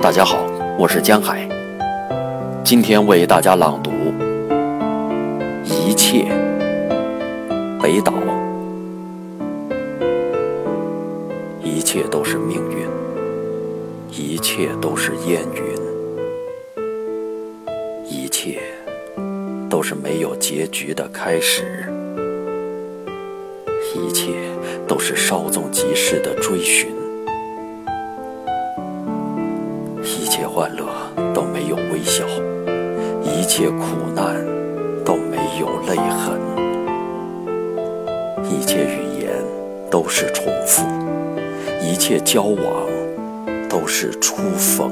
大家好，我是江海，今天为大家朗读《一切》北岛。一切都是命运，一切都是烟云，一切都是没有结局的开始，一切都是稍纵即逝的追寻。欢乐都没有微笑，一切苦难都没有泪痕，一切语言都是重复，一切交往都是初逢，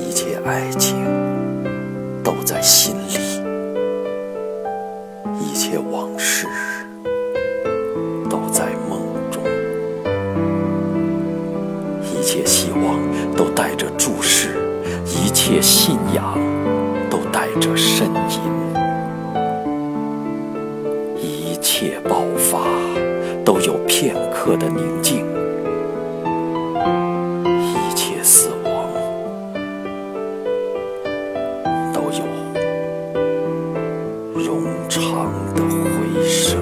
一切爱情都在心里，一切往事一切希望都带着注视，一切信仰都带着呻吟，一切爆发都有片刻的宁静，一切死亡都有冗长的回声。